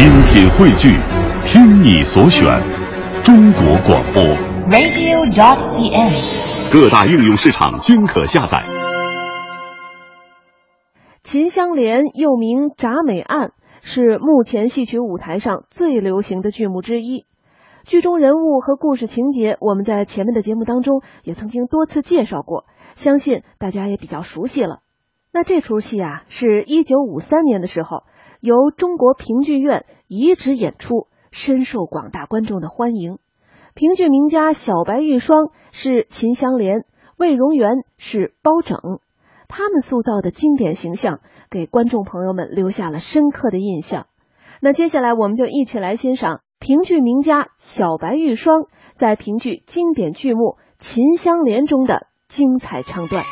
精品汇聚，听你所选，中国广播。radio.cn。各大应用市场均可下载。秦香莲又名《铡美案》，是目前戏曲舞台上最流行的剧目之一。剧中人物和故事情节，我们在前面的节目当中也曾经多次介绍过，相信大家也比较熟悉了。那这出戏啊，是一九五三年的时候由中国评剧院移植演出，深受广大观众的欢迎。评剧名家小白玉霜是秦香莲，魏荣元是包拯。他们塑造的经典形象，给观众朋友们留下了深刻的印象。那接下来，我们就一起来欣赏评剧名家小白玉霜在评剧经典剧目《秦香莲》中的精彩唱段。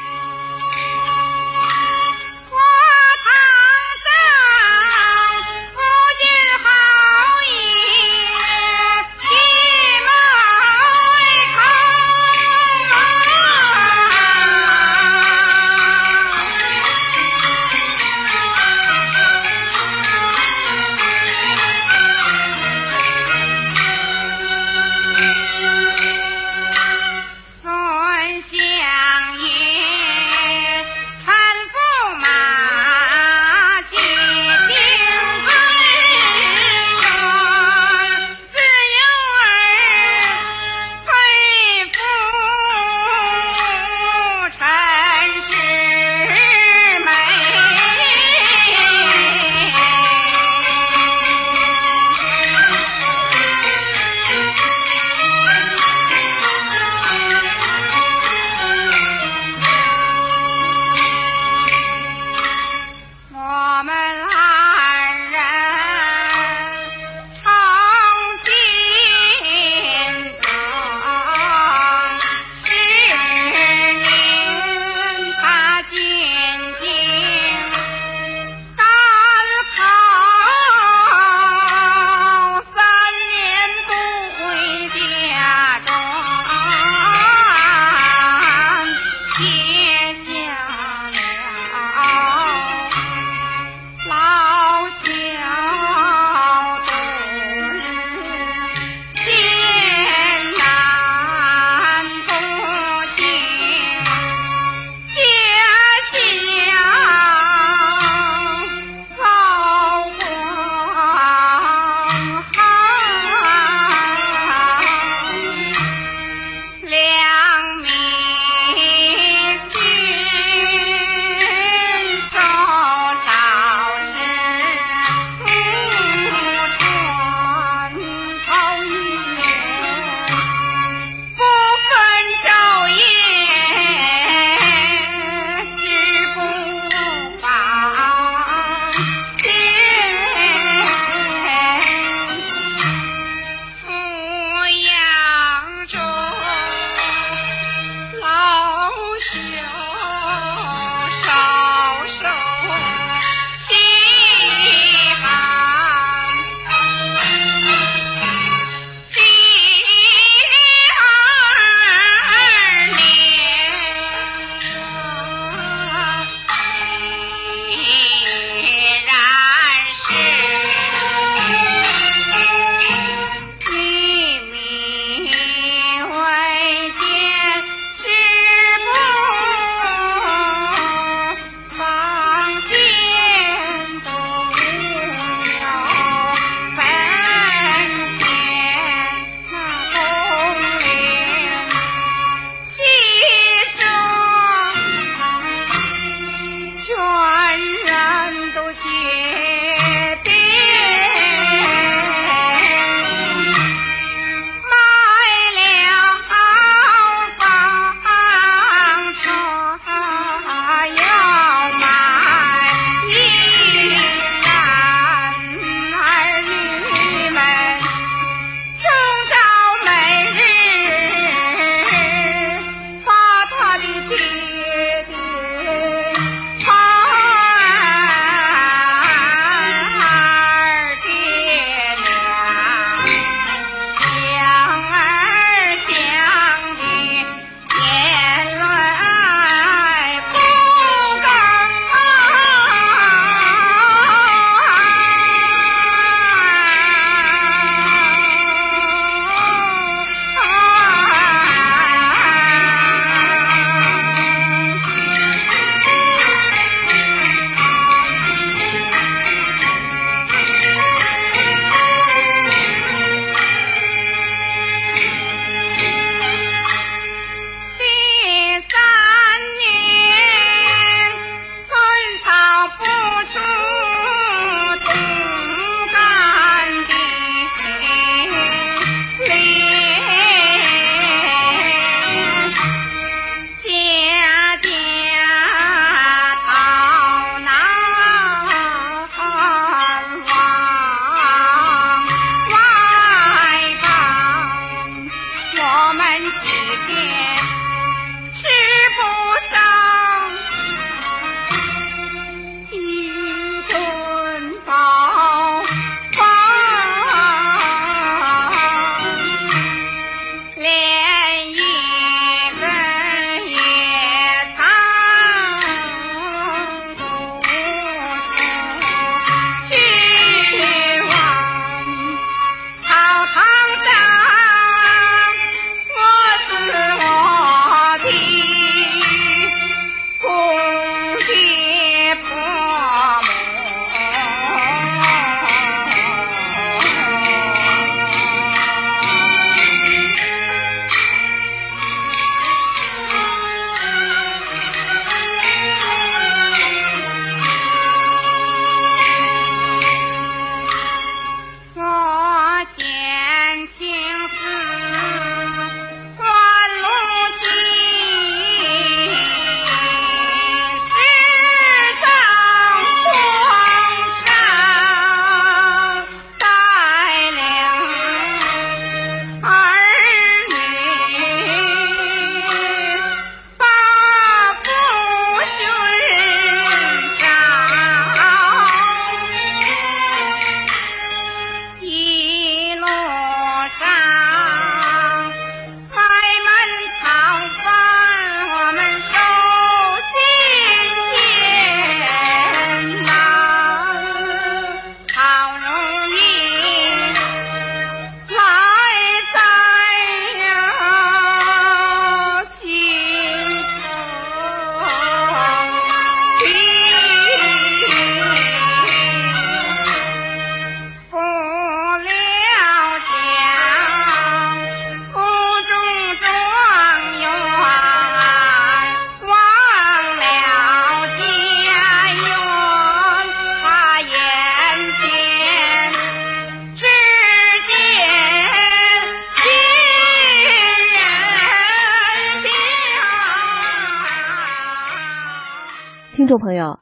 众朋友，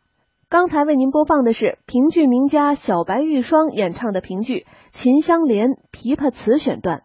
刚才为您播放的是评剧名家小白玉霜演唱的评剧《秦香莲》琵琶词选段。